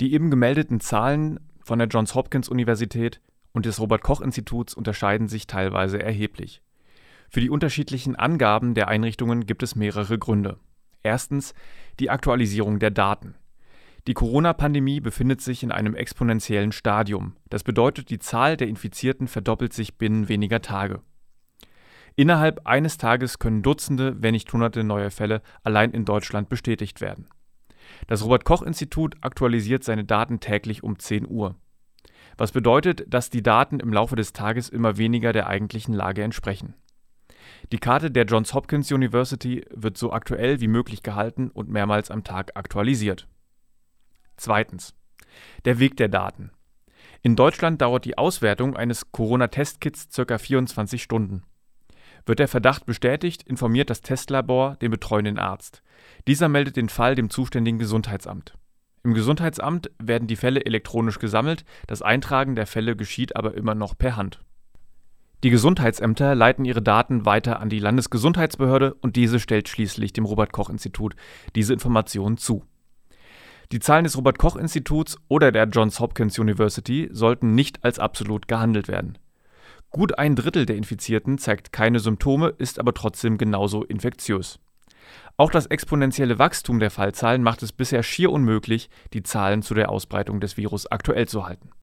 Die eben gemeldeten Zahlen von der Johns Hopkins Universität und des Robert Koch Instituts unterscheiden sich teilweise erheblich. Für die unterschiedlichen Angaben der Einrichtungen gibt es mehrere Gründe. Erstens die Aktualisierung der Daten. Die Corona-Pandemie befindet sich in einem exponentiellen Stadium. Das bedeutet, die Zahl der Infizierten verdoppelt sich binnen weniger Tage. Innerhalb eines Tages können Dutzende, wenn nicht Hunderte neue Fälle allein in Deutschland bestätigt werden. Das Robert Koch Institut aktualisiert seine Daten täglich um 10 Uhr. Was bedeutet, dass die Daten im Laufe des Tages immer weniger der eigentlichen Lage entsprechen. Die Karte der Johns Hopkins University wird so aktuell wie möglich gehalten und mehrmals am Tag aktualisiert. Zweitens. Der Weg der Daten. In Deutschland dauert die Auswertung eines Corona-Testkits ca. 24 Stunden. Wird der Verdacht bestätigt, informiert das Testlabor den betreuenden Arzt. Dieser meldet den Fall dem zuständigen Gesundheitsamt. Im Gesundheitsamt werden die Fälle elektronisch gesammelt, das Eintragen der Fälle geschieht aber immer noch per Hand. Die Gesundheitsämter leiten ihre Daten weiter an die Landesgesundheitsbehörde und diese stellt schließlich dem Robert Koch Institut diese Informationen zu. Die Zahlen des Robert Koch Instituts oder der Johns Hopkins University sollten nicht als absolut gehandelt werden. Gut ein Drittel der Infizierten zeigt keine Symptome, ist aber trotzdem genauso infektiös. Auch das exponentielle Wachstum der Fallzahlen macht es bisher schier unmöglich, die Zahlen zu der Ausbreitung des Virus aktuell zu halten